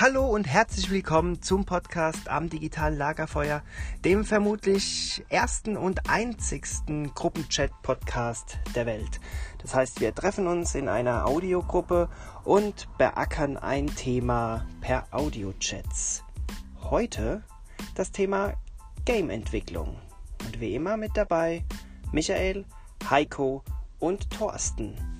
Hallo und herzlich willkommen zum Podcast am digitalen Lagerfeuer, dem vermutlich ersten und einzigsten Gruppenchat-Podcast der Welt. Das heißt, wir treffen uns in einer Audiogruppe und beackern ein Thema per Audiochats. Heute das Thema Game-Entwicklung. Und wie immer mit dabei Michael, Heiko und Thorsten.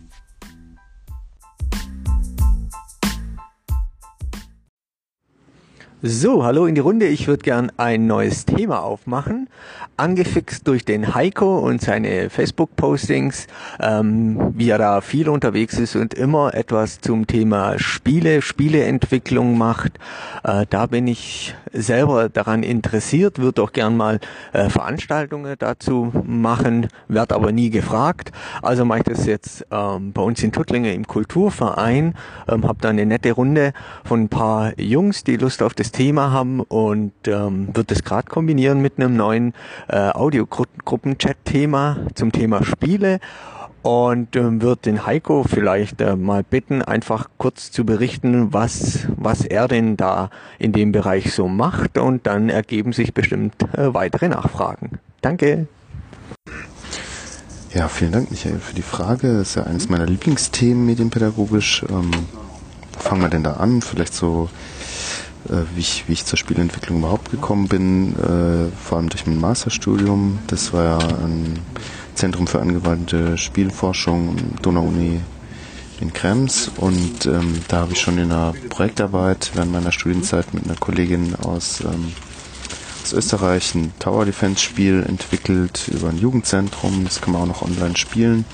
So, hallo in die Runde. Ich würde gern ein neues Thema aufmachen, angefixt durch den Heiko und seine Facebook-Postings, ähm, wie er da viel unterwegs ist und immer etwas zum Thema Spiele, Spieleentwicklung macht. Äh, da bin ich selber daran interessiert, würde auch gern mal äh, Veranstaltungen dazu machen, werde aber nie gefragt. Also mache ich das jetzt ähm, bei uns in Tuttlingen im Kulturverein, ähm, habe da eine nette Runde von ein paar Jungs, die Lust auf das Thema haben und ähm, wird es gerade kombinieren mit einem neuen äh, Audiogruppen-Chat-Thema zum Thema Spiele und ähm, wird den Heiko vielleicht äh, mal bitten, einfach kurz zu berichten, was, was er denn da in dem Bereich so macht und dann ergeben sich bestimmt äh, weitere Nachfragen. Danke. Ja, vielen Dank, Michael, für die Frage. Das ist ja eines meiner Lieblingsthemen medienpädagogisch. Ähm, wo fangen wir denn da an? Vielleicht so wie, ich, wie ich zur Spielentwicklung überhaupt gekommen bin, äh, vor allem durch mein Masterstudium. Das war ja ein Zentrum für angewandte Spielforschung, Donau-Uni in Krems und ähm, da habe ich schon in einer Projektarbeit während meiner Studienzeit mit einer Kollegin aus, ähm, aus Österreich ein Tower Defense Spiel entwickelt über ein Jugendzentrum. Das kann man auch noch online spielen.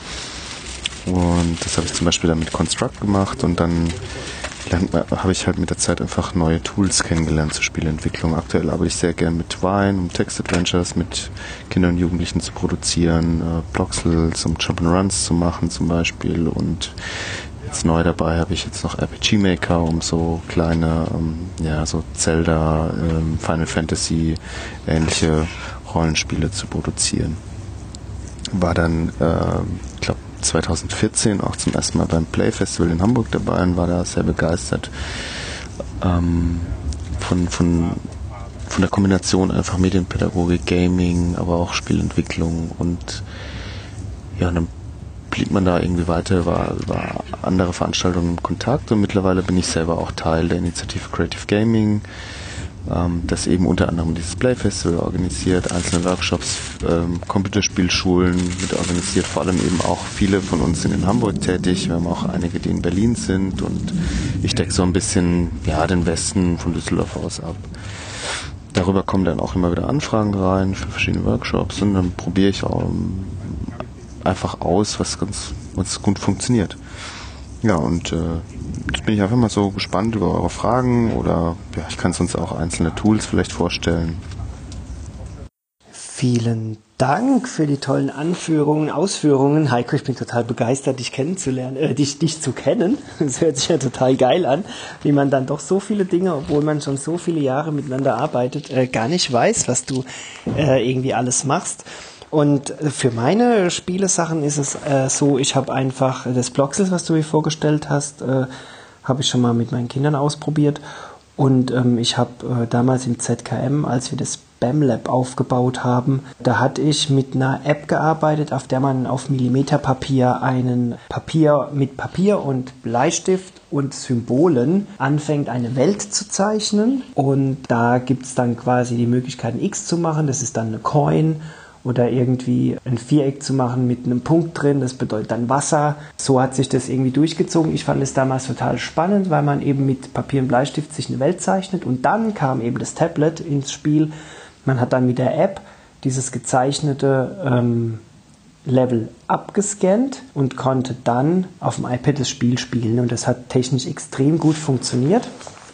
Und das habe ich zum Beispiel dann mit Construct gemacht und dann habe ich halt mit der Zeit einfach neue Tools kennengelernt zur Spielentwicklung. Aktuell arbeite ich sehr gern mit Twine, um Text-Adventures mit Kindern und Jugendlichen zu produzieren, äh, Bloxels, um Jump'n'Runs zu machen zum Beispiel und jetzt neu dabei habe ich jetzt noch RPG Maker, um so kleine, ähm, ja, so Zelda, ähm, Final Fantasy ähnliche Rollenspiele zu produzieren. War dann, äh, ich glaube, 2014 auch zum ersten Mal beim Play Festival in Hamburg dabei und war da sehr begeistert ähm, von, von, von der Kombination einfach Medienpädagogik, Gaming, aber auch Spielentwicklung und ja, dann blieb man da irgendwie weiter, war über andere Veranstaltungen im Kontakt und mittlerweile bin ich selber auch Teil der Initiative Creative Gaming ähm, das eben unter anderem dieses Play Festival organisiert, einzelne Workshops, ähm, Computerspielschulen mit organisiert, vor allem eben auch viele von uns sind in Hamburg tätig, wir haben auch einige, die in Berlin sind und ich decke so ein bisschen ja, den Westen von Düsseldorf aus ab. Darüber kommen dann auch immer wieder Anfragen rein für verschiedene Workshops und dann probiere ich auch ähm, einfach aus, was ganz was gut funktioniert. Ja, und äh, bin ich einfach mal so gespannt über eure Fragen oder ja, ich kann sonst auch einzelne Tools vielleicht vorstellen. Vielen Dank für die tollen Anführungen, Ausführungen. Heiko, ich bin total begeistert, dich kennenzulernen, äh, dich, dich zu kennen. Das hört sich ja total geil an, wie man dann doch so viele Dinge, obwohl man schon so viele Jahre miteinander arbeitet, äh, gar nicht weiß, was du äh, irgendwie alles machst. Und für meine Spielesachen ist es äh, so, ich habe einfach das Bloxel, was du mir vorgestellt hast, äh, habe ich schon mal mit meinen Kindern ausprobiert. Und ähm, ich habe äh, damals im ZKM, als wir das BAM Lab aufgebaut haben, da hatte ich mit einer App gearbeitet, auf der man auf Millimeterpapier einen Papier mit Papier und Bleistift und Symbolen anfängt, eine Welt zu zeichnen. Und da gibt es dann quasi die Möglichkeit, ein X zu machen, das ist dann eine Coin oder irgendwie ein Viereck zu machen mit einem Punkt drin, das bedeutet dann Wasser. So hat sich das irgendwie durchgezogen. Ich fand es damals total spannend, weil man eben mit Papier und Bleistift sich eine Welt zeichnet und dann kam eben das Tablet ins Spiel. Man hat dann mit der App dieses gezeichnete ähm, Level abgescannt und konnte dann auf dem iPad das Spiel spielen und das hat technisch extrem gut funktioniert.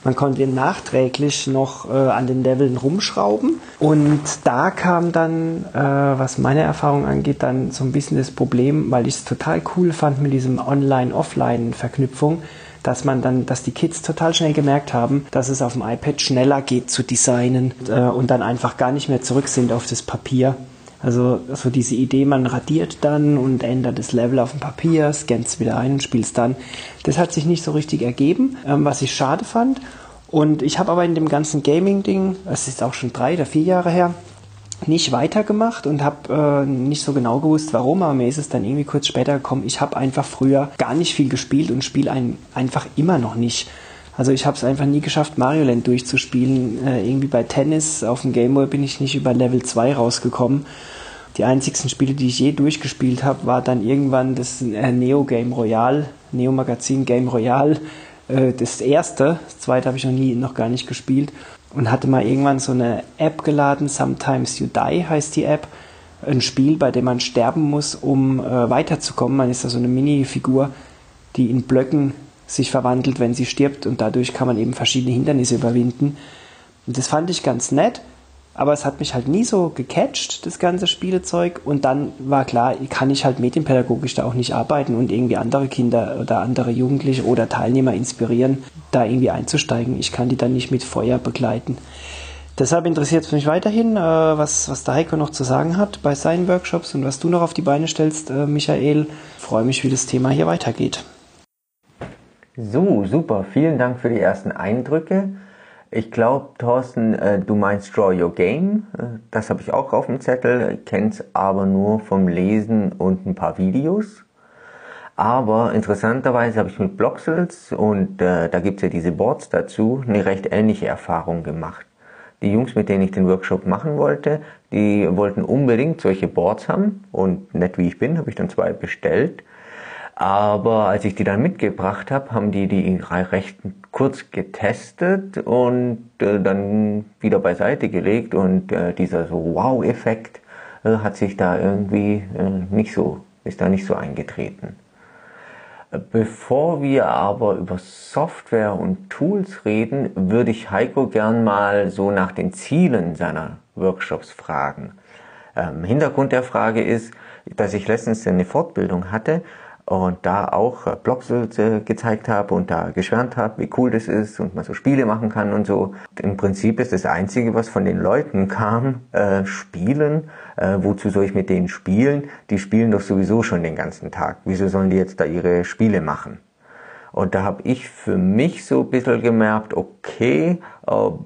Man konnte nachträglich noch äh, an den Leveln rumschrauben. Und da kam dann, äh, was meine Erfahrung angeht, dann so ein bisschen das Problem, weil ich es total cool fand mit diesem Online-Offline-Verknüpfung, dass man dann, dass die Kids total schnell gemerkt haben, dass es auf dem iPad schneller geht zu designen äh, und dann einfach gar nicht mehr zurück sind auf das Papier. Also so diese Idee, man radiert dann und ändert das Level auf dem Papier, scannt es wieder ein und spielt es dann. Das hat sich nicht so richtig ergeben, ähm, was ich schade fand. Und ich habe aber in dem ganzen Gaming-Ding, es ist auch schon drei oder vier Jahre her, nicht weitergemacht und habe äh, nicht so genau gewusst, warum, aber mir ist es dann irgendwie kurz später gekommen. Ich habe einfach früher gar nicht viel gespielt und spiele ein, einfach immer noch nicht. Also ich habe es einfach nie geschafft, Mario Land durchzuspielen. Äh, irgendwie bei Tennis auf dem Gameboy bin ich nicht über Level 2 rausgekommen. Die einzigsten Spiele, die ich je durchgespielt habe, war dann irgendwann das äh, Neo Game Royale, Neo Magazin Game Royale, äh, das erste. Das zweite habe ich noch nie, noch gar nicht gespielt und hatte mal irgendwann so eine App geladen, Sometimes You Die heißt die App. Ein Spiel, bei dem man sterben muss, um äh, weiterzukommen. Man ist da so eine Mini-Figur, die in Blöcken sich verwandelt, wenn sie stirbt und dadurch kann man eben verschiedene Hindernisse überwinden. Und das fand ich ganz nett, aber es hat mich halt nie so gecatcht, das ganze Spielezeug. Und dann war klar, kann ich halt medienpädagogisch da auch nicht arbeiten und irgendwie andere Kinder oder andere Jugendliche oder Teilnehmer inspirieren, da irgendwie einzusteigen. Ich kann die dann nicht mit Feuer begleiten. Deshalb interessiert es mich weiterhin, äh, was, was der Heiko noch zu sagen hat bei seinen Workshops und was du noch auf die Beine stellst, äh, Michael. Ich freue mich, wie das Thema hier weitergeht. So, super. Vielen Dank für die ersten Eindrücke. Ich glaube, Thorsten, äh, du meinst Draw Your Game. Äh, das habe ich auch auf dem Zettel, kenn's aber nur vom Lesen und ein paar Videos. Aber interessanterweise habe ich mit Bloxels und äh, da gibt's ja diese Boards dazu eine recht ähnliche Erfahrung gemacht. Die Jungs, mit denen ich den Workshop machen wollte, die wollten unbedingt solche Boards haben und nett wie ich bin, habe ich dann zwei bestellt. Aber als ich die dann mitgebracht habe, haben die die recht kurz getestet und äh, dann wieder beiseite gelegt und äh, dieser so Wow-Effekt äh, hat sich da irgendwie äh, nicht so, ist da nicht so eingetreten. Bevor wir aber über Software und Tools reden, würde ich Heiko gern mal so nach den Zielen seiner Workshops fragen. Ähm, Hintergrund der Frage ist, dass ich letztens eine Fortbildung hatte und da auch äh, Blogs äh, gezeigt habe und da geschwärmt habe, wie cool das ist und man so Spiele machen kann und so. Im Prinzip ist das Einzige, was von den Leuten kam, äh, Spielen. Äh, wozu soll ich mit denen spielen? Die spielen doch sowieso schon den ganzen Tag. Wieso sollen die jetzt da ihre Spiele machen? Und da habe ich für mich so ein bisschen gemerkt, okay,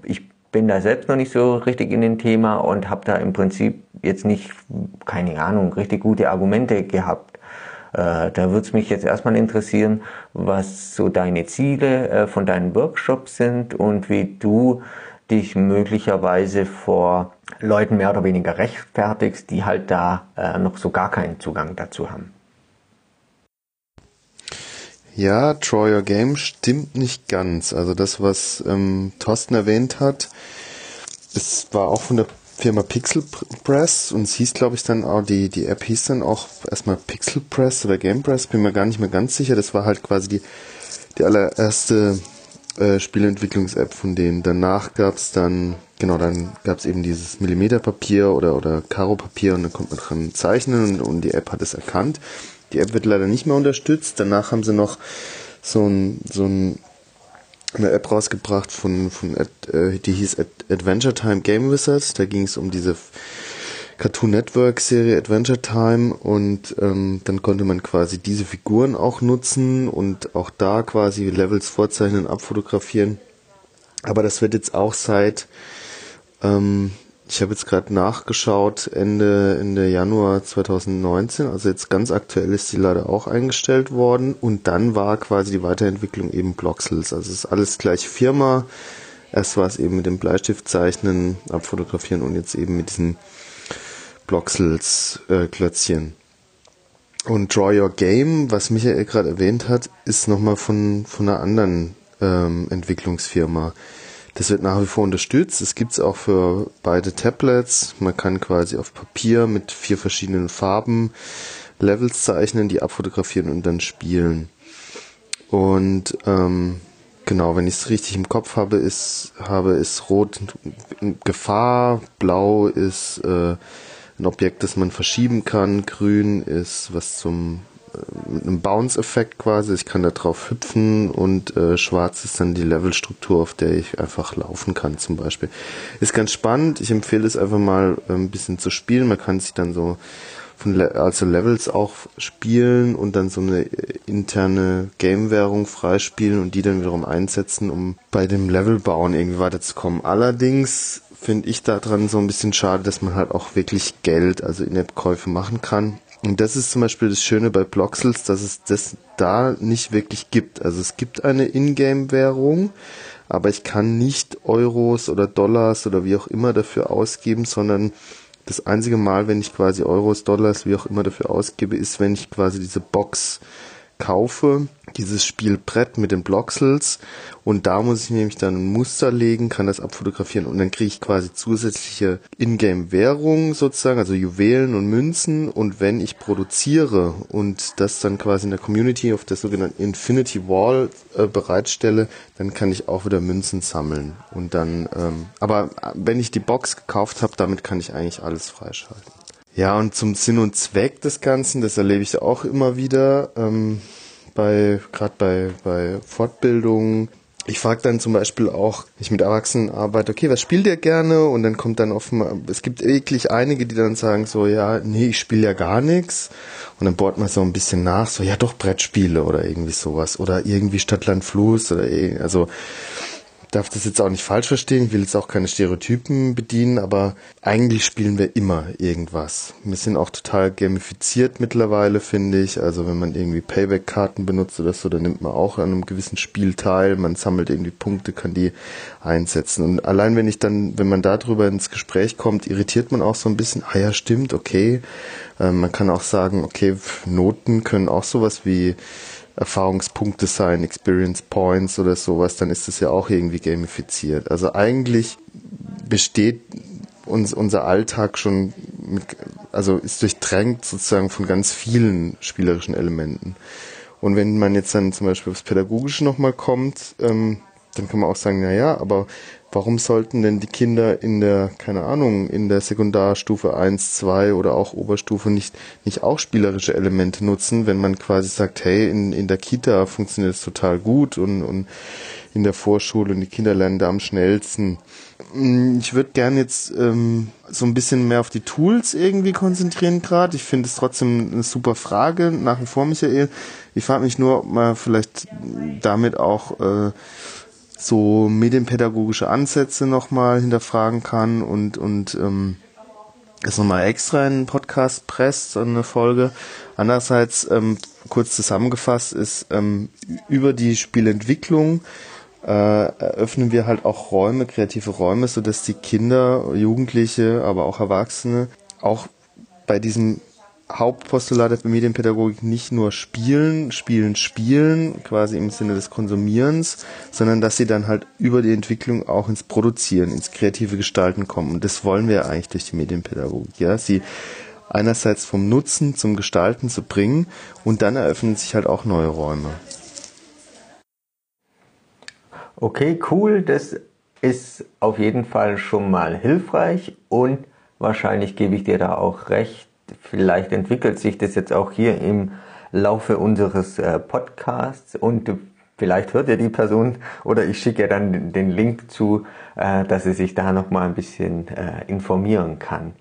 ich bin da selbst noch nicht so richtig in dem Thema und habe da im Prinzip jetzt nicht, keine Ahnung, richtig gute Argumente gehabt äh, da würde es mich jetzt erstmal interessieren, was so deine Ziele äh, von deinen Workshops sind und wie du dich möglicherweise vor Leuten mehr oder weniger rechtfertigst, die halt da äh, noch so gar keinen Zugang dazu haben. Ja, Draw Your Game stimmt nicht ganz. Also das, was ähm, Thorsten erwähnt hat, es war auch von der Firma Pixel Press und es hieß, glaube ich, dann auch, die, die App hieß dann auch erstmal Pixel Press oder Game Press, bin mir gar nicht mehr ganz sicher. Das war halt quasi die, die allererste äh, Spielentwicklungs-App von denen. Danach gab es dann, genau, dann gab es eben dieses Millimeterpapier oder, oder Karo-Papier und dann konnte man dran zeichnen und, und die App hat es erkannt. Die App wird leider nicht mehr unterstützt. Danach haben sie noch so ein, so ein eine App rausgebracht von, von äh, die hieß Adventure Time Game Wizard. Da ging es um diese Cartoon Network Serie Adventure Time und ähm, dann konnte man quasi diese Figuren auch nutzen und auch da quasi Levels vorzeichnen, abfotografieren. Aber das wird jetzt auch seit ähm, ich habe jetzt gerade nachgeschaut, Ende, Ende Januar 2019, also jetzt ganz aktuell ist die leider auch eingestellt worden und dann war quasi die Weiterentwicklung eben Bloxels. Also es ist alles gleiche Firma. Erst war es eben mit dem Bleistift zeichnen, abfotografieren und jetzt eben mit diesen Bloxels äh, Klötzchen. Und Draw Your Game, was Michael gerade erwähnt hat, ist nochmal von, von einer anderen ähm, Entwicklungsfirma. Das wird nach wie vor unterstützt. Es gibt es auch für beide Tablets. Man kann quasi auf Papier mit vier verschiedenen Farben Levels zeichnen, die abfotografieren und dann spielen. Und ähm, genau, wenn ich es richtig im Kopf habe, ist habe ist Rot Gefahr, Blau ist äh, ein Objekt, das man verschieben kann, Grün ist was zum mit einem Bounce-Effekt quasi. Ich kann da drauf hüpfen und äh, schwarz ist dann die Levelstruktur, auf der ich einfach laufen kann zum Beispiel. Ist ganz spannend. Ich empfehle es einfach mal äh, ein bisschen zu spielen. Man kann sich dann so von Le also Levels auch spielen und dann so eine interne Game-Währung freispielen und die dann wiederum einsetzen, um bei dem Levelbauen irgendwie weiterzukommen. Allerdings finde ich daran so ein bisschen schade, dass man halt auch wirklich Geld, also In-App-Käufe machen kann. Und das ist zum Beispiel das Schöne bei Bloxels, dass es das da nicht wirklich gibt. Also es gibt eine Ingame-Währung, aber ich kann nicht Euros oder Dollars oder wie auch immer dafür ausgeben, sondern das einzige Mal, wenn ich quasi Euros, Dollars, wie auch immer dafür ausgebe, ist, wenn ich quasi diese Box kaufe, dieses Spielbrett mit den Bloxels. Und da muss ich nämlich dann ein Muster legen, kann das abfotografieren. Und dann kriege ich quasi zusätzliche Ingame-Währung sozusagen, also Juwelen und Münzen. Und wenn ich produziere und das dann quasi in der Community auf der sogenannten Infinity Wall äh, bereitstelle, dann kann ich auch wieder Münzen sammeln. Und dann, ähm, aber wenn ich die Box gekauft habe, damit kann ich eigentlich alles freischalten. Ja, und zum Sinn und Zweck des Ganzen, das erlebe ich auch immer wieder, ähm, bei, gerade bei, bei Fortbildungen. Ich frage dann zum Beispiel auch, wenn ich mit Erwachsenen arbeite, okay, was spielt ihr gerne? Und dann kommt dann offen, es gibt wirklich einige, die dann sagen so, ja, nee, ich spiele ja gar nichts. Und dann bohrt man so ein bisschen nach, so, ja doch, Brettspiele oder irgendwie sowas. Oder irgendwie Stadtland Fluss oder, also, darf das jetzt auch nicht falsch verstehen, ich will jetzt auch keine Stereotypen bedienen, aber eigentlich spielen wir immer irgendwas. Wir sind auch total gamifiziert mittlerweile, finde ich. Also wenn man irgendwie Payback-Karten benutzt oder so, dann nimmt man auch an einem gewissen Spiel teil, man sammelt irgendwie Punkte, kann die einsetzen. Und allein wenn ich dann, wenn man darüber ins Gespräch kommt, irritiert man auch so ein bisschen, ah ja, stimmt, okay. Ähm, man kann auch sagen, okay, Noten können auch sowas wie Erfahrungspunkte sein, Experience Points oder sowas, dann ist das ja auch irgendwie gamifiziert. Also eigentlich besteht uns unser Alltag schon mit, also ist durchdrängt sozusagen von ganz vielen spielerischen Elementen. Und wenn man jetzt dann zum Beispiel aufs Pädagogische nochmal kommt, ähm, dann kann man auch sagen, na ja, aber warum sollten denn die Kinder in der, keine Ahnung, in der Sekundarstufe 1, 2 oder auch Oberstufe nicht, nicht auch spielerische Elemente nutzen, wenn man quasi sagt, hey, in, in der Kita funktioniert es total gut und, und in der Vorschule und die Kinder lernen da am schnellsten. Mm, ich würde gern jetzt ähm, so ein bisschen mehr auf die Tools irgendwie konzentrieren gerade. Ich finde es trotzdem eine super Frage nach wie vor, Michael. Ich frage mich nur, ob man vielleicht damit auch äh, so medienpädagogische Ansätze nochmal hinterfragen kann und, und ähm, es nochmal extra in einen Podcast presst, so eine Folge. Andererseits, ähm, kurz zusammengefasst, ist ähm, über die Spielentwicklung äh, eröffnen wir halt auch Räume, kreative Räume, so dass die Kinder, Jugendliche, aber auch Erwachsene auch bei diesem Hauptpostulat der Medienpädagogik nicht nur spielen, spielen, spielen, quasi im Sinne des Konsumierens, sondern dass sie dann halt über die Entwicklung auch ins Produzieren, ins kreative Gestalten kommen. Und das wollen wir eigentlich durch die Medienpädagogik, ja. Sie einerseits vom Nutzen zum Gestalten zu bringen und dann eröffnen sich halt auch neue Räume. Okay, cool. Das ist auf jeden Fall schon mal hilfreich und wahrscheinlich gebe ich dir da auch recht vielleicht entwickelt sich das jetzt auch hier im Laufe unseres äh, Podcasts und vielleicht hört ihr die Person oder ich schicke ihr dann den Link zu, äh, dass sie sich da noch mal ein bisschen äh, informieren kann.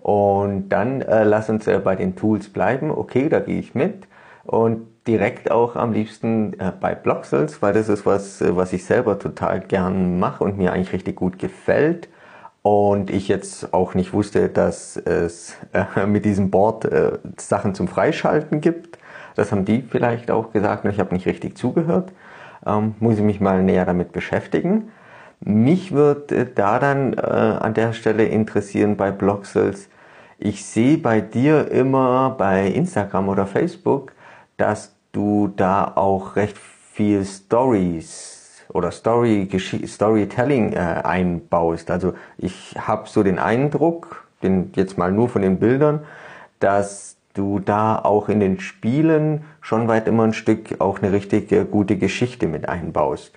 Und dann äh, lass uns bei den Tools bleiben. Okay, da gehe ich mit und direkt auch am liebsten äh, bei Bloxels, weil das ist was, was ich selber total gern mache und mir eigentlich richtig gut gefällt und ich jetzt auch nicht wusste, dass es äh, mit diesem Board äh, Sachen zum Freischalten gibt. Das haben die vielleicht auch gesagt ich habe nicht richtig zugehört. Ähm, muss ich mich mal näher damit beschäftigen. Mich wird äh, da dann äh, an der Stelle interessieren bei Bloxels. Ich sehe bei dir immer bei Instagram oder Facebook, dass du da auch recht viel Stories oder Story, Storytelling äh, einbaust. Also ich habe so den Eindruck, den jetzt mal nur von den Bildern, dass du da auch in den Spielen schon weit immer ein Stück auch eine richtig gute Geschichte mit einbaust.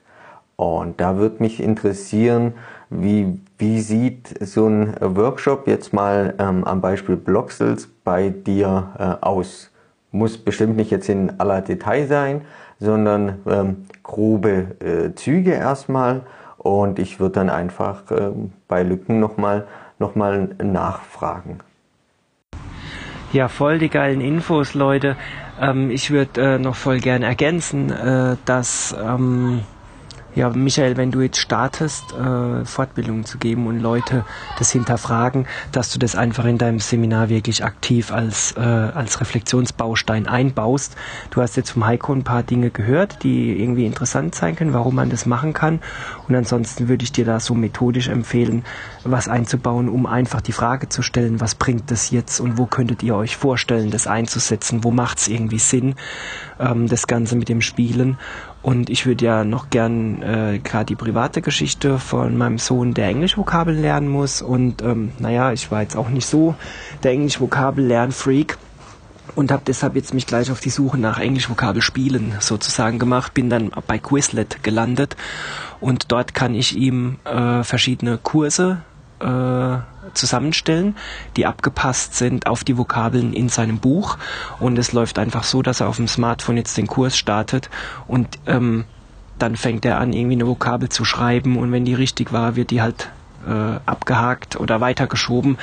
Und da würde mich interessieren, wie, wie sieht so ein Workshop jetzt mal ähm, am Beispiel Bloxels bei dir äh, aus? Muss bestimmt nicht jetzt in aller Detail sein, sondern ähm, grobe äh, Züge erstmal und ich würde dann einfach äh, bei Lücken nochmal noch mal nachfragen. Ja, voll die geilen Infos, Leute. Ähm, ich würde äh, noch voll gerne ergänzen, äh, dass ähm, ja, Michael, wenn du jetzt startest, äh, Fortbildungen zu geben und Leute das hinterfragen, dass du das einfach in deinem Seminar wirklich aktiv als, äh, als Reflexionsbaustein einbaust. Du hast jetzt vom Heiko ein paar Dinge gehört, die irgendwie interessant sein können, warum man das machen kann. Und ansonsten würde ich dir da so methodisch empfehlen, was einzubauen, um einfach die Frage zu stellen, was bringt das jetzt und wo könntet ihr euch vorstellen, das einzusetzen, wo macht es irgendwie Sinn, ähm, das Ganze mit dem Spielen. Und ich würde ja noch gern äh, gerade die private Geschichte von meinem Sohn, der Englisch-Vokabeln lernen muss. Und ähm, naja, ich war jetzt auch nicht so der Englisch-Vokabel-Lern-Freak und habe deshalb jetzt mich gleich auf die Suche nach Englisch-Vokabelspielen sozusagen gemacht. Bin dann bei Quizlet gelandet und dort kann ich ihm äh, verschiedene Kurse äh, zusammenstellen, die abgepasst sind auf die Vokabeln in seinem Buch. Und es läuft einfach so, dass er auf dem Smartphone jetzt den Kurs startet und ähm, dann fängt er an, irgendwie eine Vokabel zu schreiben und wenn die richtig war, wird die halt äh, abgehakt oder weitergeschoben.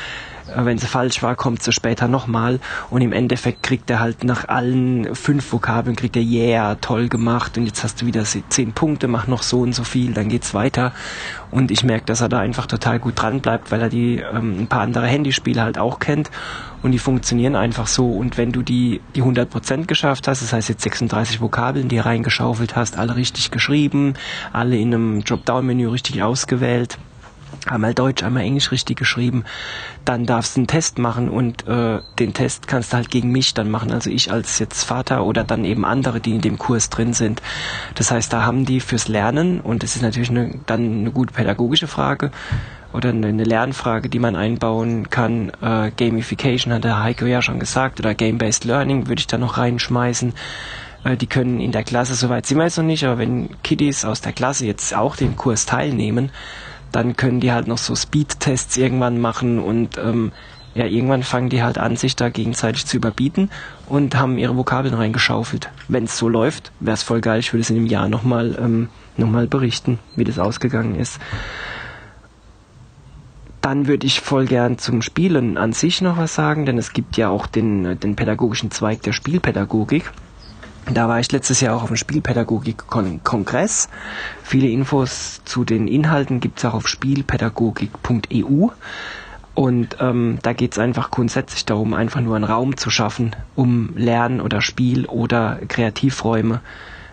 Wenn sie falsch war, kommt sie später nochmal. Und im Endeffekt kriegt er halt nach allen fünf Vokabeln, kriegt er yeah, toll gemacht. Und jetzt hast du wieder zehn Punkte, mach noch so und so viel, dann geht's weiter. Und ich merke, dass er da einfach total gut dran bleibt, weil er die ähm, ein paar andere Handyspiele halt auch kennt. Und die funktionieren einfach so. Und wenn du die die 100% geschafft hast, das heißt jetzt 36 Vokabeln, die reingeschaufelt hast, alle richtig geschrieben, alle in einem Dropdown-Menü richtig ausgewählt, einmal Deutsch, einmal Englisch richtig geschrieben, dann darfst du einen Test machen und äh, den Test kannst du halt gegen mich dann machen, also ich als jetzt Vater oder dann eben andere, die in dem Kurs drin sind. Das heißt, da haben die fürs Lernen und das ist natürlich eine, dann eine gute pädagogische Frage oder eine Lernfrage, die man einbauen kann. Äh, Gamification hat der Heiko ja schon gesagt oder Game-Based Learning würde ich da noch reinschmeißen äh, die können in der Klasse, soweit sind wir jetzt noch nicht, aber wenn Kiddies aus der Klasse jetzt auch den Kurs teilnehmen, dann können die halt noch so Speed-Tests irgendwann machen und ähm, ja, irgendwann fangen die halt an, sich da gegenseitig zu überbieten und haben ihre Vokabeln reingeschaufelt. Wenn es so läuft, wäre es voll geil. Ich würde es in einem Jahr nochmal ähm, noch berichten, wie das ausgegangen ist. Dann würde ich voll gern zum Spielen an sich noch was sagen, denn es gibt ja auch den, den pädagogischen Zweig der Spielpädagogik. Da war ich letztes Jahr auch auf dem Spielpädagogik-Kongress. Viele Infos zu den Inhalten gibt's auch auf spielpädagogik.eu. Und ähm, da geht's einfach grundsätzlich darum, einfach nur einen Raum zu schaffen, um Lern- oder Spiel- oder Kreativräume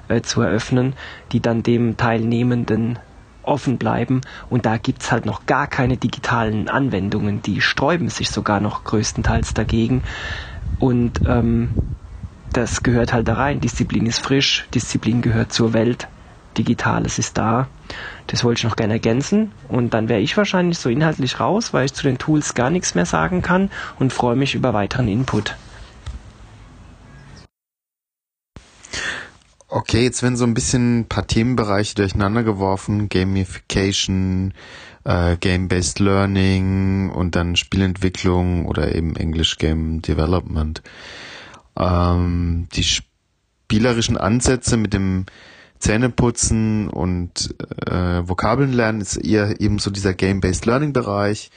äh, zu eröffnen, die dann dem Teilnehmenden offen bleiben. Und da gibt's halt noch gar keine digitalen Anwendungen. Die sträuben sich sogar noch größtenteils dagegen. Und ähm, das gehört halt da rein. Disziplin ist frisch, Disziplin gehört zur Welt, Digitales ist da. Das wollte ich noch gerne ergänzen. Und dann wäre ich wahrscheinlich so inhaltlich raus, weil ich zu den Tools gar nichts mehr sagen kann und freue mich über weiteren Input. Okay, jetzt werden so ein bisschen ein paar Themenbereiche durcheinander geworfen. Gamification, äh, Game-Based Learning und dann Spielentwicklung oder eben English Game Development ähm, die spielerischen Ansätze mit dem Zähneputzen und äh, Vokabeln lernen ist eher eben so dieser Game-Based Learning Bereich.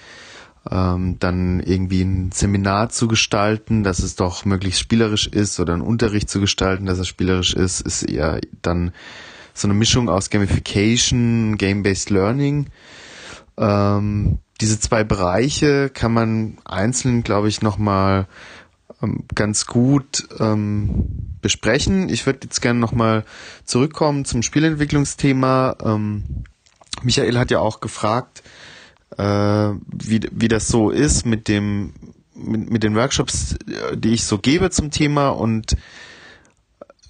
Ähm, dann irgendwie ein Seminar zu gestalten, dass es doch möglichst spielerisch ist oder einen Unterricht zu gestalten, dass er spielerisch ist, ist eher dann so eine Mischung aus Gamification, Game-Based Learning. Ähm, diese zwei Bereiche kann man einzeln, glaube ich, nochmal ganz gut ähm, besprechen. Ich würde jetzt gerne nochmal zurückkommen zum Spielentwicklungsthema. Ähm, Michael hat ja auch gefragt, äh, wie, wie das so ist mit dem mit, mit den Workshops, die ich so gebe zum Thema und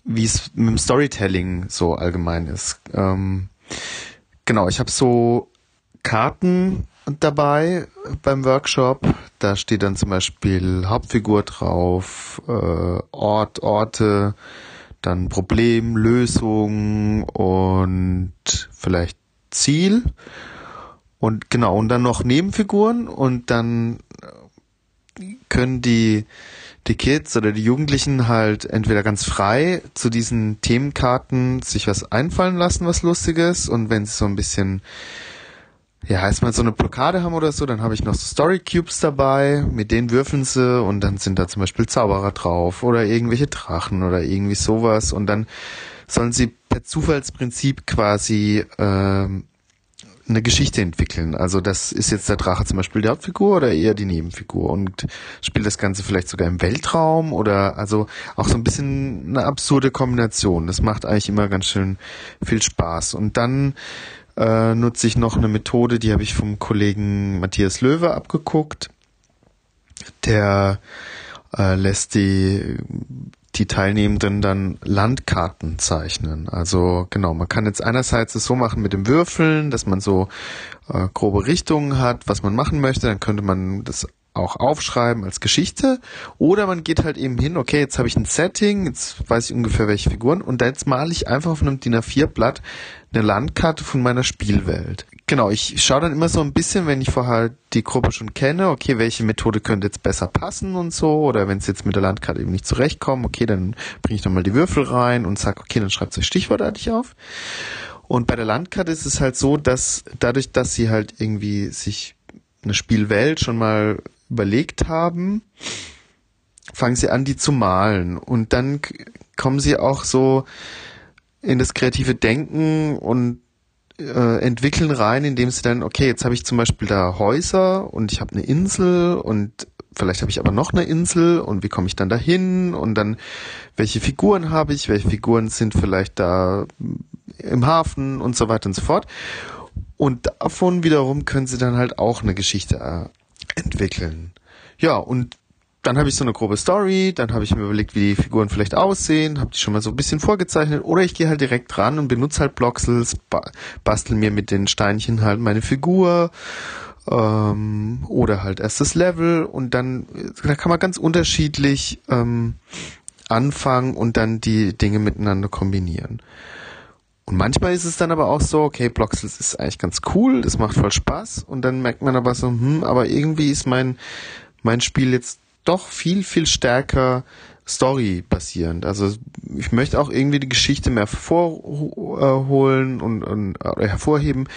wie es mit dem Storytelling so allgemein ist. Ähm, genau, ich habe so Karten dabei beim Workshop. Da steht dann zum Beispiel Hauptfigur drauf, äh, Ort, Orte, dann Problem, Lösung und vielleicht Ziel. Und genau, und dann noch Nebenfiguren und dann können die, die Kids oder die Jugendlichen halt entweder ganz frei zu diesen Themenkarten sich was einfallen lassen, was Lustiges. Und wenn sie so ein bisschen ja, erstmal so eine Blockade haben oder so, dann habe ich noch so Story Cubes dabei, mit denen würfeln sie und dann sind da zum Beispiel Zauberer drauf oder irgendwelche Drachen oder irgendwie sowas und dann sollen sie per Zufallsprinzip quasi ähm, eine Geschichte entwickeln. Also das ist jetzt der Drache zum Beispiel die Hauptfigur oder eher die Nebenfigur und spielt das Ganze vielleicht sogar im Weltraum oder also auch so ein bisschen eine absurde Kombination. Das macht eigentlich immer ganz schön viel Spaß. Und dann äh, nutze ich noch eine Methode, die habe ich vom Kollegen Matthias Löwe abgeguckt. Der äh, lässt die die Teilnehmenden dann Landkarten zeichnen. Also genau, man kann jetzt einerseits es so machen mit dem Würfeln, dass man so äh, grobe Richtungen hat, was man machen möchte. Dann könnte man das auch aufschreiben als Geschichte. Oder man geht halt eben hin, okay, jetzt habe ich ein Setting, jetzt weiß ich ungefähr welche Figuren und jetzt male ich einfach auf einem DIN A4-Blatt eine Landkarte von meiner Spielwelt. Genau, ich schaue dann immer so ein bisschen, wenn ich vorher die Gruppe schon kenne, okay, welche Methode könnte jetzt besser passen und so, oder wenn es jetzt mit der Landkarte eben nicht zurechtkommt, okay, dann bringe ich nochmal die Würfel rein und sage, okay, dann schreibt euch stichwortartig auf. Und bei der Landkarte ist es halt so, dass dadurch, dass sie halt irgendwie sich eine Spielwelt schon mal überlegt haben, fangen sie an, die zu malen. Und dann kommen sie auch so in das kreative Denken und äh, entwickeln rein, indem sie dann, okay, jetzt habe ich zum Beispiel da Häuser und ich habe eine Insel und vielleicht habe ich aber noch eine Insel und wie komme ich dann dahin und dann welche Figuren habe ich, welche Figuren sind vielleicht da im Hafen und so weiter und so fort. Und davon wiederum können sie dann halt auch eine Geschichte äh, entwickeln. Ja, und dann habe ich so eine grobe Story, dann habe ich mir überlegt, wie die Figuren vielleicht aussehen, habe die schon mal so ein bisschen vorgezeichnet oder ich gehe halt direkt dran und benutze halt Bloxels, ba bastel mir mit den Steinchen halt meine Figur ähm, oder halt erstes Level und dann da kann man ganz unterschiedlich ähm, anfangen und dann die Dinge miteinander kombinieren. Und manchmal ist es dann aber auch so, okay, Bloxels ist eigentlich ganz cool, das macht voll Spaß und dann merkt man aber so, hm, aber irgendwie ist mein mein Spiel jetzt doch viel, viel stärker Story basierend. Also ich möchte auch irgendwie die Geschichte mehr vorholen und, und äh, hervorheben.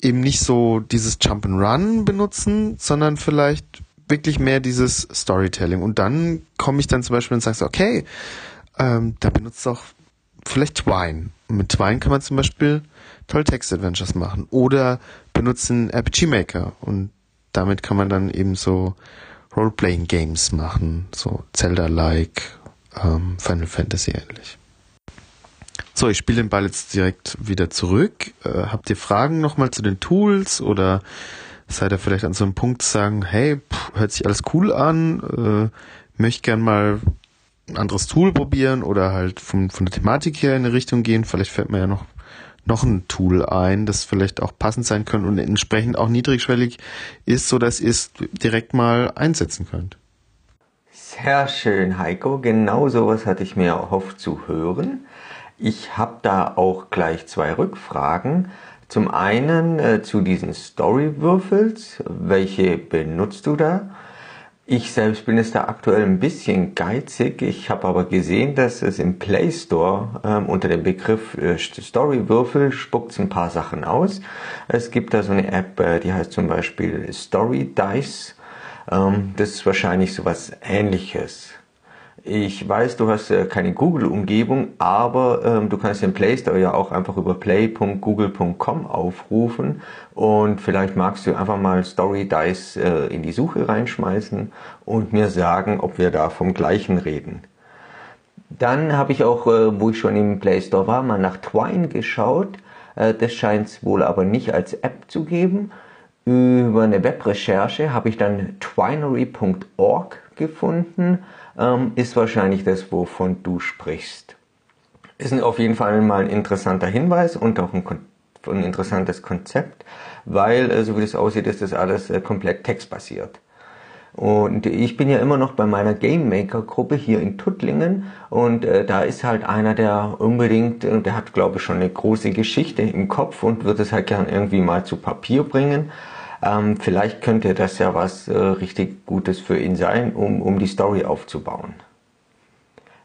Eben nicht so dieses Jump and Run benutzen, sondern vielleicht wirklich mehr dieses Storytelling. Und dann komme ich dann zum Beispiel und sage, okay, ähm, da benutzt auch vielleicht Twine. Mit Twine kann man zum Beispiel tolle Text-Adventures machen. Oder benutzen RPG Maker. Und damit kann man dann eben so Roleplaying Games machen, so Zelda-like, ähm, Final Fantasy ähnlich. So, ich spiele den Ball jetzt direkt wieder zurück. Äh, habt ihr Fragen nochmal zu den Tools oder seid ihr vielleicht an so einem Punkt zu sagen, hey, pff, hört sich alles cool an, äh, möchte gern mal ein anderes Tool probieren oder halt von, von der Thematik her in eine Richtung gehen. Vielleicht fällt mir ja noch noch ein Tool ein, das vielleicht auch passend sein könnte und entsprechend auch niedrigschwellig ist, so dass ihr es direkt mal einsetzen könnt. Sehr schön, Heiko. Genau sowas hatte ich mir erhofft zu hören. Ich habe da auch gleich zwei Rückfragen. Zum einen äh, zu diesen Story-Würfels. Welche benutzt du da? Ich selbst bin es da aktuell ein bisschen geizig. Ich habe aber gesehen, dass es im Play Store ähm, unter dem Begriff äh, Storywürfel spuckt ein paar Sachen aus. Es gibt da so eine App, äh, die heißt zum Beispiel Story Dice. Ähm, das ist wahrscheinlich so was ähnliches. Ich weiß, du hast äh, keine Google-Umgebung, aber ähm, du kannst den Play Store ja auch einfach über play.google.com aufrufen und vielleicht magst du einfach mal Story Dice äh, in die Suche reinschmeißen und mir sagen, ob wir da vom gleichen reden. Dann habe ich auch, äh, wo ich schon im Play Store war, mal nach Twine geschaut. Äh, das scheint es wohl aber nicht als App zu geben. Über eine Webrecherche habe ich dann twinery.org gefunden ähm, ist wahrscheinlich das, wovon du sprichst. Ist auf jeden Fall mal ein interessanter Hinweis und auch ein, ein interessantes Konzept, weil, äh, so wie das aussieht, ist das alles äh, komplett textbasiert. Und ich bin ja immer noch bei meiner Game Maker Gruppe hier in Tuttlingen und äh, da ist halt einer, der unbedingt, äh, der hat glaube ich schon eine große Geschichte im Kopf und wird es halt gern irgendwie mal zu Papier bringen. Ähm, vielleicht könnte das ja was äh, richtig Gutes für ihn sein, um, um die Story aufzubauen.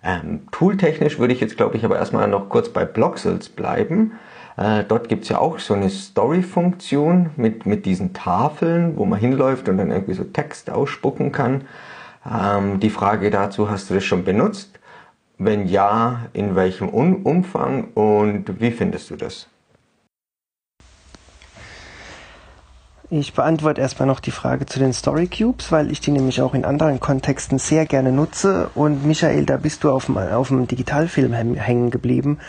Ähm, tooltechnisch würde ich jetzt, glaube ich, aber erstmal noch kurz bei Bloxels bleiben. Äh, dort gibt's ja auch so eine Story-Funktion mit, mit diesen Tafeln, wo man hinläuft und dann irgendwie so Text ausspucken kann. Ähm, die Frage dazu, hast du das schon benutzt? Wenn ja, in welchem Umfang und wie findest du das? Ich beantworte erstmal noch die Frage zu den Story Cubes, weil ich die nämlich auch in anderen Kontexten sehr gerne nutze. Und Michael, da bist du auf dem, auf dem Digitalfilm hängen geblieben,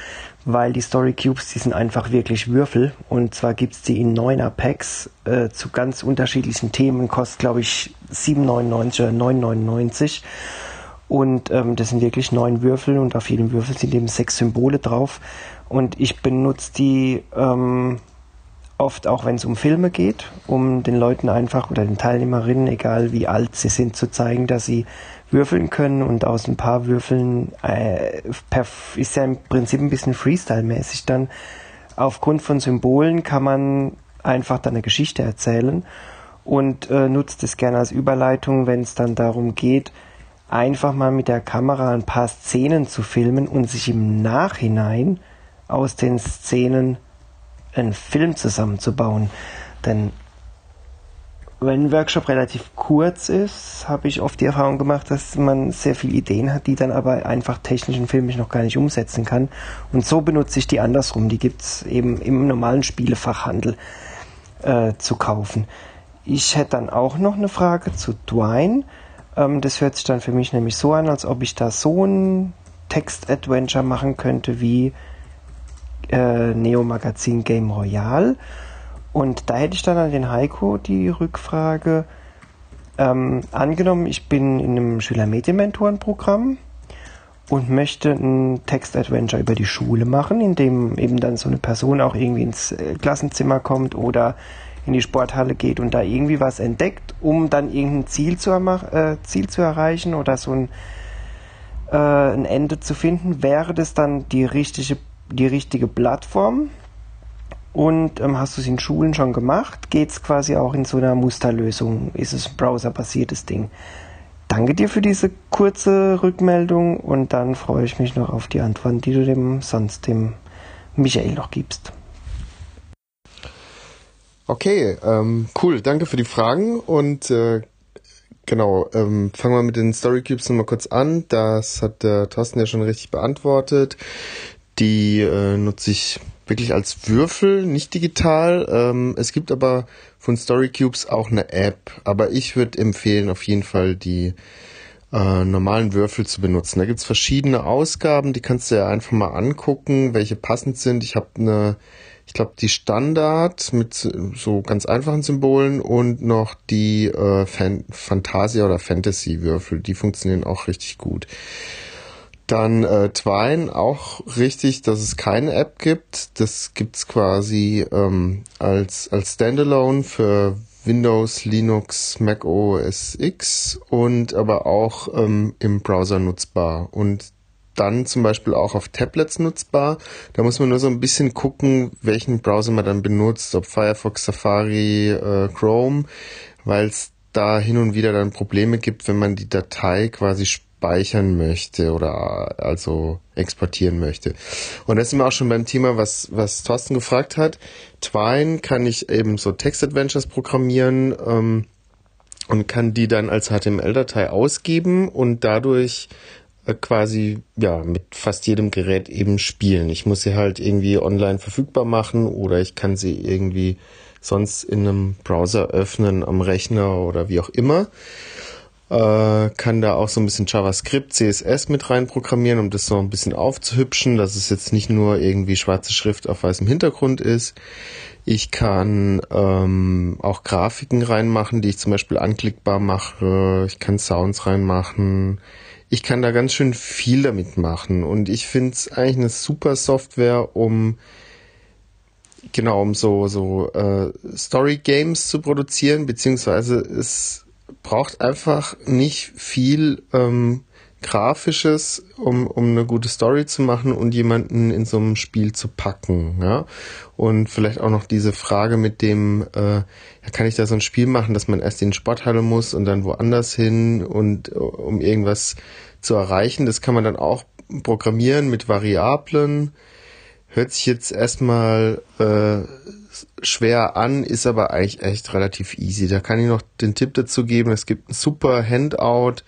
weil die Story Cubes, die sind einfach wirklich Würfel. Und zwar gibt's die in 9er Packs äh, zu ganz unterschiedlichen Themen, kostet glaube ich 7,99 oder 9,99. Und ähm, das sind wirklich neun Würfel und auf jedem Würfel sind eben sechs Symbole drauf. Und ich benutze die ähm, oft auch, wenn es um Filme geht, um den Leuten einfach oder den Teilnehmerinnen, egal wie alt sie sind, zu zeigen, dass sie würfeln können und aus ein paar Würfeln äh, ist ja im Prinzip ein bisschen Freestyle-mäßig dann. Aufgrund von Symbolen kann man einfach dann eine Geschichte erzählen und äh, nutzt es gerne als Überleitung, wenn es dann darum geht, einfach mal mit der Kamera ein paar Szenen zu filmen und sich im Nachhinein aus den Szenen einen Film zusammenzubauen. Denn wenn ein Workshop relativ kurz ist, habe ich oft die Erfahrung gemacht, dass man sehr viele Ideen hat, die dann aber einfach technisch und filmisch noch gar nicht umsetzen kann. Und so benutze ich die andersrum. Die gibt es eben im normalen Spielefachhandel äh, zu kaufen. Ich hätte dann auch noch eine Frage zu Twine. Ähm, das hört sich dann für mich nämlich so an, als ob ich da so ein Text-Adventure machen könnte wie äh, Neo Magazin Game Royale. Und da hätte ich dann an den Heiko die Rückfrage. Ähm, angenommen, ich bin in einem Schüler-Medienmentoren-Programm und möchte ein Text-Adventure über die Schule machen, in dem eben dann so eine Person auch irgendwie ins äh, Klassenzimmer kommt oder in die Sporthalle geht und da irgendwie was entdeckt, um dann irgendein Ziel zu, äh, Ziel zu erreichen oder so ein, äh, ein Ende zu finden, wäre das dann die richtige die richtige Plattform. Und ähm, hast du es in Schulen schon gemacht? Geht es quasi auch in so einer Musterlösung? Ist es ein browserbasiertes Ding? Danke dir für diese kurze Rückmeldung und dann freue ich mich noch auf die Antworten, die du dem sonst dem Michael noch gibst. Okay, ähm, cool, danke für die Fragen und äh, genau, ähm, fangen wir mit den Story Cubes nochmal kurz an. Das hat der Thorsten ja schon richtig beantwortet. Die äh, nutze ich wirklich als Würfel, nicht digital. Ähm, es gibt aber von Storycubes auch eine App, aber ich würde empfehlen, auf jeden Fall die äh, normalen Würfel zu benutzen. Da gibt's verschiedene Ausgaben, die kannst du ja einfach mal angucken, welche passend sind. Ich habe eine, ich glaube, die Standard mit so ganz einfachen Symbolen und noch die äh, Fan Fantasia oder Fantasy-Würfel, die funktionieren auch richtig gut. Dann äh, Twine, auch richtig, dass es keine App gibt. Das gibt's quasi ähm, als, als Standalone für Windows, Linux, Mac OS X und aber auch ähm, im Browser nutzbar. Und dann zum Beispiel auch auf Tablets nutzbar. Da muss man nur so ein bisschen gucken, welchen Browser man dann benutzt, ob Firefox, Safari, äh, Chrome, weil es da hin und wieder dann Probleme gibt, wenn man die Datei quasi speichern möchte oder also exportieren möchte. Und das sind wir auch schon beim Thema, was, was Thorsten gefragt hat. Twine kann ich eben so Text-Adventures programmieren ähm, und kann die dann als HTML-Datei ausgeben und dadurch äh, quasi ja mit fast jedem Gerät eben spielen. Ich muss sie halt irgendwie online verfügbar machen oder ich kann sie irgendwie sonst in einem Browser öffnen am Rechner oder wie auch immer äh, kann da auch so ein bisschen JavaScript, CSS mit reinprogrammieren, um das so ein bisschen aufzuhübschen, dass es jetzt nicht nur irgendwie schwarze Schrift auf weißem Hintergrund ist. Ich kann ähm, auch Grafiken reinmachen, die ich zum Beispiel anklickbar mache. Ich kann Sounds reinmachen. Ich kann da ganz schön viel damit machen. Und ich finde es eigentlich eine super Software, um genau um so so äh, Story Games zu produzieren, beziehungsweise es braucht einfach nicht viel ähm, Grafisches, um, um eine gute Story zu machen und jemanden in so einem Spiel zu packen. Ja? Und vielleicht auch noch diese Frage mit dem, äh, ja, kann ich da so ein Spiel machen, dass man erst in den Sporthalle muss und dann woanders hin und um irgendwas zu erreichen. Das kann man dann auch programmieren mit Variablen hört sich jetzt erstmal äh, schwer an, ist aber eigentlich echt relativ easy. Da kann ich noch den Tipp dazu geben, es gibt ein super Handout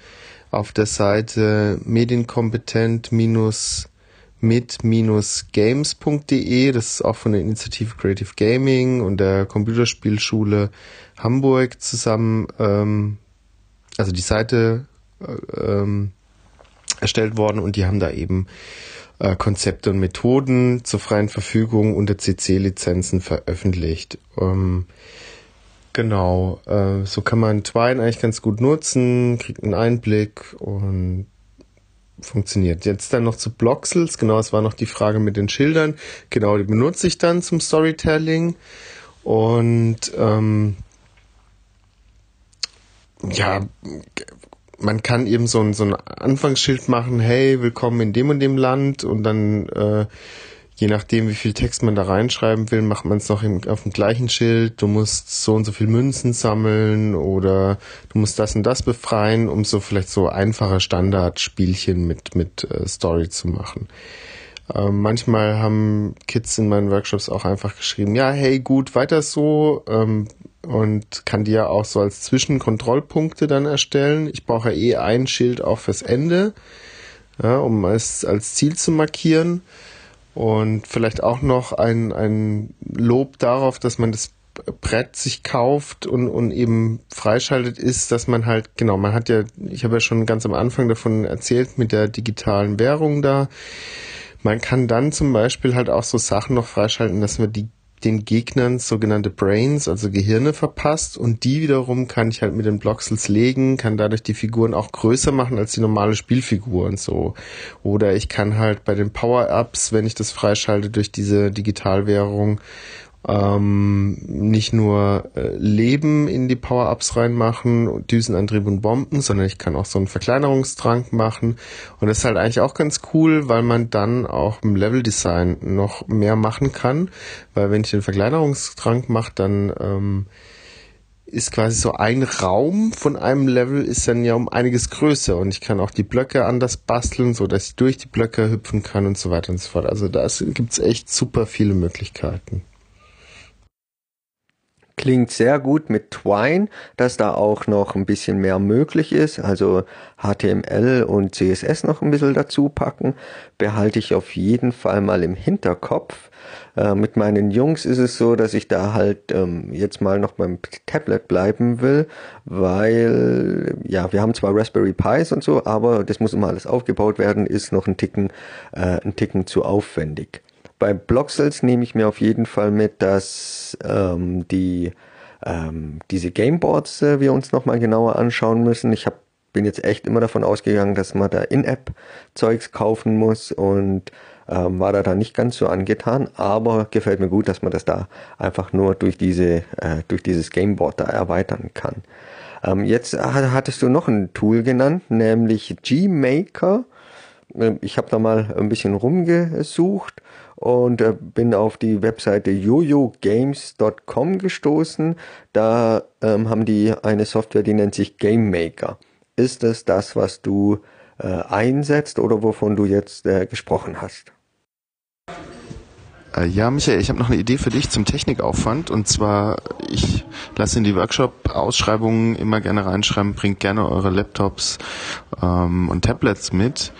auf der Seite medienkompetent- mit-games.de. Das ist auch von der Initiative Creative Gaming und der Computerspielschule Hamburg zusammen, ähm, also die Seite äh, ähm, erstellt worden und die haben da eben äh, Konzepte und Methoden zur freien Verfügung unter CC-Lizenzen veröffentlicht. Ähm, genau, äh, so kann man Twine eigentlich ganz gut nutzen, kriegt einen Einblick und funktioniert. Jetzt dann noch zu Bloxels, genau, es war noch die Frage mit den Schildern. Genau, die benutze ich dann zum Storytelling. Und ähm, ja, man kann eben so ein, so ein Anfangsschild machen, hey, willkommen in dem und dem Land und dann äh, je nachdem, wie viel Text man da reinschreiben will, macht man es noch im, auf dem gleichen Schild. Du musst so und so viel Münzen sammeln oder du musst das und das befreien, um so vielleicht so einfache Standardspielchen mit, mit äh, Story zu machen. Ähm, manchmal haben Kids in meinen Workshops auch einfach geschrieben, ja, hey, gut, weiter so ähm, und kann die ja auch so als Zwischenkontrollpunkte dann erstellen. Ich brauche ja eh ein Schild auch fürs Ende, ja, um es als Ziel zu markieren. Und vielleicht auch noch ein, ein Lob darauf, dass man das Brett sich kauft und, und eben freischaltet, ist, dass man halt, genau, man hat ja, ich habe ja schon ganz am Anfang davon erzählt, mit der digitalen Währung da. Man kann dann zum Beispiel halt auch so Sachen noch freischalten, dass man die den Gegnern sogenannte Brains, also Gehirne verpasst und die wiederum kann ich halt mit den Bloxels legen, kann dadurch die Figuren auch größer machen als die normale Spielfigur und so. Oder ich kann halt bei den Power-Ups, wenn ich das freischalte durch diese Digitalwährung ähm, nicht nur äh, Leben in die Power-Ups reinmachen, Düsenantrieb und Bomben, sondern ich kann auch so einen Verkleinerungstrank machen. Und das ist halt eigentlich auch ganz cool, weil man dann auch im Level-Design noch mehr machen kann. Weil wenn ich den Verkleinerungstrank mache, dann ähm, ist quasi so ein Raum von einem Level ist dann ja um einiges größer und ich kann auch die Blöcke anders basteln, so dass ich durch die Blöcke hüpfen kann und so weiter und so fort. Also da gibt's echt super viele Möglichkeiten. Klingt sehr gut mit Twine, dass da auch noch ein bisschen mehr möglich ist, also HTML und CSS noch ein bisschen dazu packen, behalte ich auf jeden Fall mal im Hinterkopf. Äh, mit meinen Jungs ist es so, dass ich da halt ähm, jetzt mal noch beim Tablet bleiben will, weil ja, wir haben zwar Raspberry Pis und so, aber das muss immer alles aufgebaut werden, ist noch ein Ticken, äh, ein Ticken zu aufwendig. Bei Bloxels nehme ich mir auf jeden Fall mit, dass ähm, die ähm, diese Gameboards äh, wir uns nochmal genauer anschauen müssen. Ich hab, bin jetzt echt immer davon ausgegangen, dass man da In-App-Zeugs kaufen muss und ähm, war da dann nicht ganz so angetan, aber gefällt mir gut, dass man das da einfach nur durch diese äh, durch dieses Gameboard da erweitern kann. Ähm, jetzt hattest du noch ein Tool genannt, nämlich Gmaker. Ähm, ich habe da mal ein bisschen rumgesucht und äh, bin auf die Webseite yoyogames.com gestoßen. Da ähm, haben die eine Software, die nennt sich Game Maker. Ist es das, was du äh, einsetzt oder wovon du jetzt äh, gesprochen hast? Äh, ja, Michael, ich habe noch eine Idee für dich zum Technikaufwand. Und zwar, ich lasse in die Workshop-Ausschreibungen immer gerne reinschreiben, bringt gerne eure Laptops ähm, und Tablets mit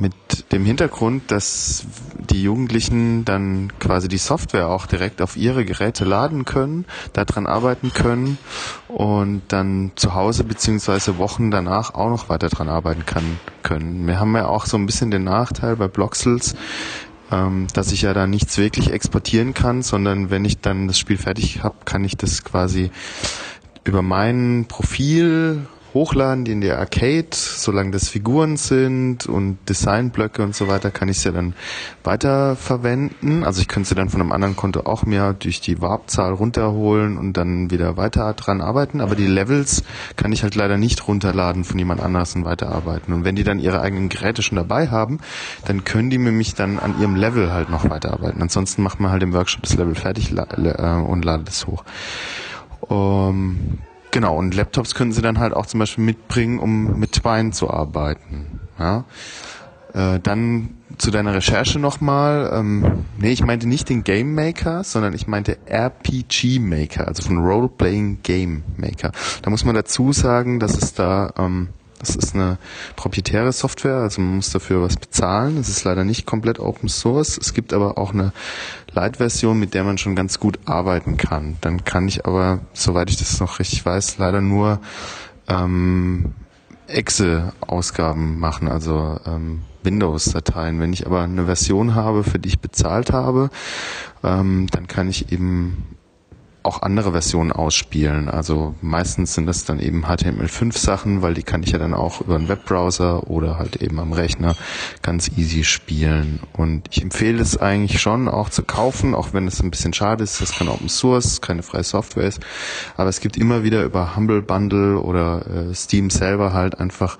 mit dem Hintergrund, dass die Jugendlichen dann quasi die Software auch direkt auf ihre Geräte laden können, daran arbeiten können und dann zu Hause beziehungsweise Wochen danach auch noch weiter dran arbeiten kann, können. Wir haben ja auch so ein bisschen den Nachteil bei Bloxels, ähm, dass ich ja da nichts wirklich exportieren kann, sondern wenn ich dann das Spiel fertig habe, kann ich das quasi über mein Profil hochladen, die in der Arcade, solange das Figuren sind und Designblöcke und so weiter, kann ich sie dann weiter verwenden. Also ich könnte sie dann von einem anderen Konto auch mehr durch die Warpzahl runterholen und dann wieder weiter dran arbeiten. Aber die Levels kann ich halt leider nicht runterladen von jemand anders und weiterarbeiten. Und wenn die dann ihre eigenen Geräte schon dabei haben, dann können die mit mich dann an ihrem Level halt noch weiterarbeiten. Ansonsten macht man halt im Workshop das Level fertig äh, und ladet es hoch. Um, Genau, und Laptops können sie dann halt auch zum Beispiel mitbringen, um mit Twine zu arbeiten. Ja? Äh, dann zu deiner Recherche nochmal. Ähm, nee, ich meinte nicht den Game Maker, sondern ich meinte RPG Maker, also von Role Playing Game Maker. Da muss man dazu sagen, dass es da ähm, das ist eine proprietäre Software, also man muss dafür was bezahlen. Es ist leider nicht komplett Open Source. Es gibt aber auch eine Light-Version, mit der man schon ganz gut arbeiten kann. Dann kann ich aber, soweit ich das noch richtig weiß, leider nur ähm, Excel-Ausgaben machen, also ähm, Windows-Dateien. Wenn ich aber eine Version habe, für die ich bezahlt habe, ähm, dann kann ich eben auch andere Versionen ausspielen. Also meistens sind das dann eben HTML5 Sachen, weil die kann ich ja dann auch über einen Webbrowser oder halt eben am Rechner ganz easy spielen. Und ich empfehle es eigentlich schon auch zu kaufen, auch wenn es ein bisschen schade ist, dass kein Open Source, keine freie Software ist. Aber es gibt immer wieder über Humble Bundle oder äh, Steam selber halt einfach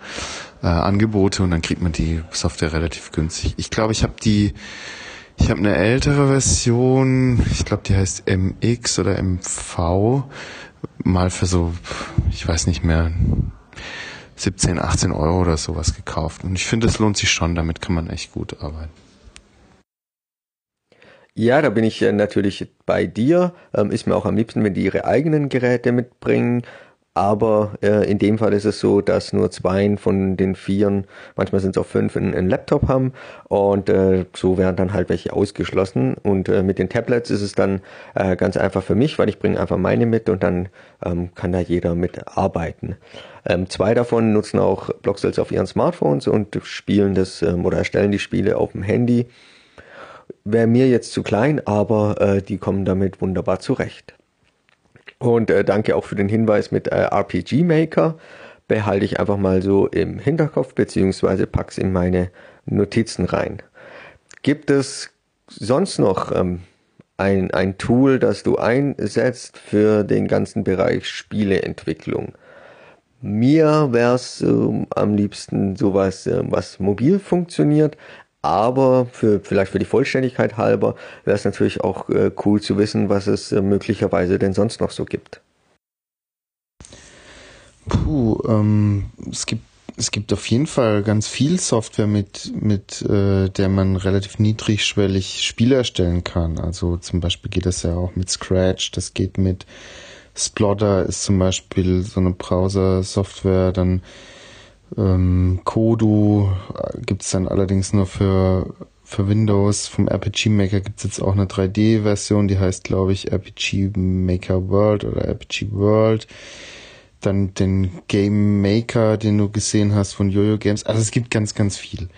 äh, Angebote und dann kriegt man die Software relativ günstig. Ich glaube, ich habe die ich habe eine ältere Version, ich glaube, die heißt MX oder MV, mal für so, ich weiß nicht mehr, 17, 18 Euro oder sowas gekauft. Und ich finde, es lohnt sich schon, damit kann man echt gut arbeiten. Ja, da bin ich äh, natürlich bei dir. Ähm, ist mir auch am liebsten, wenn die ihre eigenen Geräte mitbringen. Aber äh, in dem Fall ist es so, dass nur zwei von den vieren, manchmal sind es auch fünf, einen, Laptop haben und äh, so werden dann halt welche ausgeschlossen. Und äh, mit den Tablets ist es dann äh, ganz einfach für mich, weil ich bringe einfach meine mit und dann ähm, kann da jeder mitarbeiten. Ähm, zwei davon nutzen auch Blockcells auf ihren Smartphones und spielen das ähm, oder erstellen die Spiele auf dem Handy. Wäre mir jetzt zu klein, aber äh, die kommen damit wunderbar zurecht. Und äh, danke auch für den Hinweis mit äh, RPG Maker. Behalte ich einfach mal so im Hinterkopf, beziehungsweise pack's in meine Notizen rein. Gibt es sonst noch ähm, ein, ein Tool, das du einsetzt für den ganzen Bereich Spieleentwicklung? Mir wäre es ähm, am liebsten sowas, äh, was mobil funktioniert, aber für, vielleicht für die Vollständigkeit halber wäre es natürlich auch äh, cool zu wissen, was es äh, möglicherweise denn sonst noch so gibt. Puh, ähm, es gibt es gibt auf jeden Fall ganz viel Software, mit, mit äh, der man relativ niedrigschwellig Spiele erstellen kann. Also zum Beispiel geht das ja auch mit Scratch, das geht mit Splotter ist zum Beispiel so eine Browser-Software, dann ähm, Kodu äh, gibt's dann allerdings nur für, für Windows. Vom RPG Maker gibt's jetzt auch eine 3D-Version, die heißt, glaube ich, RPG Maker World oder RPG World. Dann den Game Maker, den du gesehen hast von Yoyo Games. Also es gibt ganz, ganz viel.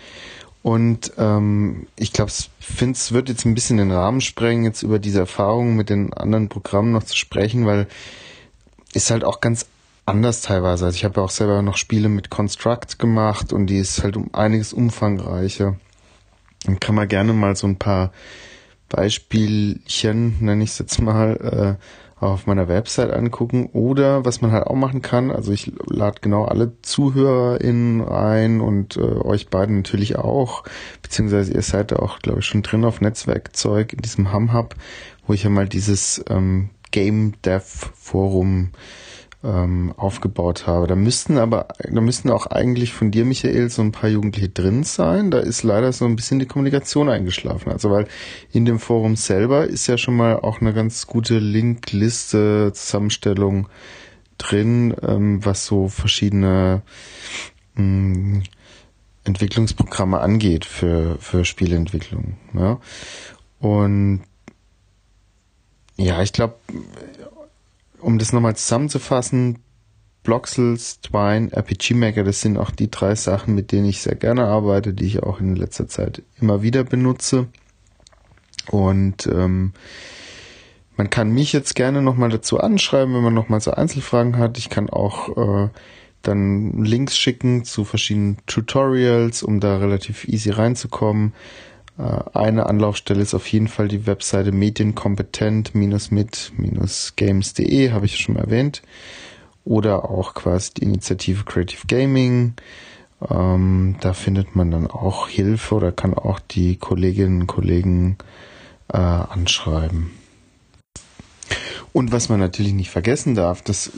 Und ähm, ich glaube, es wird jetzt ein bisschen den Rahmen sprengen, jetzt über diese Erfahrungen mit den anderen Programmen noch zu sprechen, weil ist halt auch ganz anders teilweise. Also ich habe ja auch selber noch Spiele mit Construct gemacht und die ist halt um einiges umfangreicher. Dann kann man gerne mal so ein paar Beispielchen, nenne ich es jetzt mal, äh, auf meiner Website angucken. Oder was man halt auch machen kann, also ich lade genau alle ZuhörerInnen ein und äh, euch beiden natürlich auch, beziehungsweise ihr seid da auch, glaube ich, schon drin auf Netzwerkzeug in diesem HumHub, wo ich ja mal dieses ähm, Game Dev Forum ähm, aufgebaut habe. Da müssten aber, da müssten auch eigentlich von dir, Michael, so ein paar Jugendliche drin sein. Da ist leider so ein bisschen die Kommunikation eingeschlafen. Also weil in dem Forum selber ist ja schon mal auch eine ganz gute Linkliste, Zusammenstellung drin, ähm, was so verschiedene mh, hm, Entwicklungsprogramme angeht für, für Spieleentwicklung. Ja. Und ja, ich glaube, um das nochmal zusammenzufassen, Bloxels, Twine, RPG Maker, das sind auch die drei Sachen, mit denen ich sehr gerne arbeite, die ich auch in letzter Zeit immer wieder benutze. Und ähm, man kann mich jetzt gerne nochmal dazu anschreiben, wenn man nochmal so Einzelfragen hat. Ich kann auch äh, dann Links schicken zu verschiedenen Tutorials, um da relativ easy reinzukommen. Äh, eine Anlaufstelle ist auf jeden Fall die Webseite medienkompetent-mit-games.de, habe ich schon erwähnt. Oder auch quasi die Initiative Creative Gaming. Ähm, da findet man dann auch Hilfe oder kann auch die Kolleginnen und Kollegen äh, anschreiben. Und was man natürlich nicht vergessen darf, das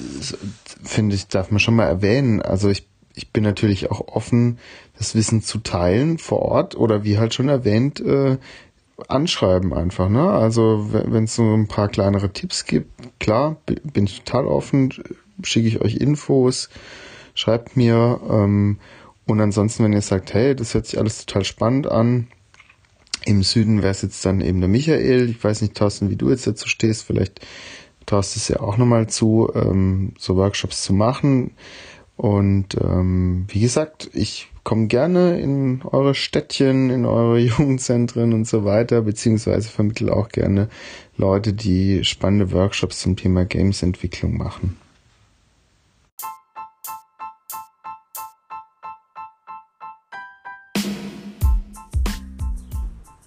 finde ich, darf man schon mal erwähnen. Also ich ich bin natürlich auch offen, das Wissen zu teilen vor Ort oder wie halt schon erwähnt, äh, anschreiben einfach. Ne? Also wenn es so ein paar kleinere Tipps gibt, klar, bin ich total offen, schicke ich euch Infos, schreibt mir. Ähm, und ansonsten, wenn ihr sagt, hey, das hört sich alles total spannend an, im Süden wäre es jetzt dann eben der Michael. Ich weiß nicht, Thorsten, wie du jetzt dazu stehst. Vielleicht traust du es ja auch nochmal zu, ähm, so Workshops zu machen. Und ähm, wie gesagt, ich komme gerne in eure Städtchen, in eure Jugendzentren und so weiter, beziehungsweise vermittle auch gerne Leute, die spannende Workshops zum Thema Games-Entwicklung machen.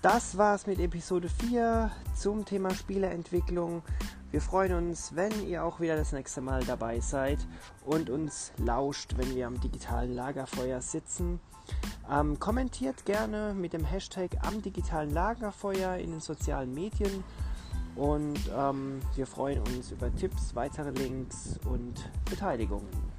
Das war's mit Episode 4 zum Thema Spieleentwicklung. Wir freuen uns, wenn ihr auch wieder das nächste Mal dabei seid und uns lauscht, wenn wir am digitalen Lagerfeuer sitzen. Ähm, kommentiert gerne mit dem Hashtag am digitalen Lagerfeuer in den sozialen Medien und ähm, wir freuen uns über Tipps, weitere Links und Beteiligungen.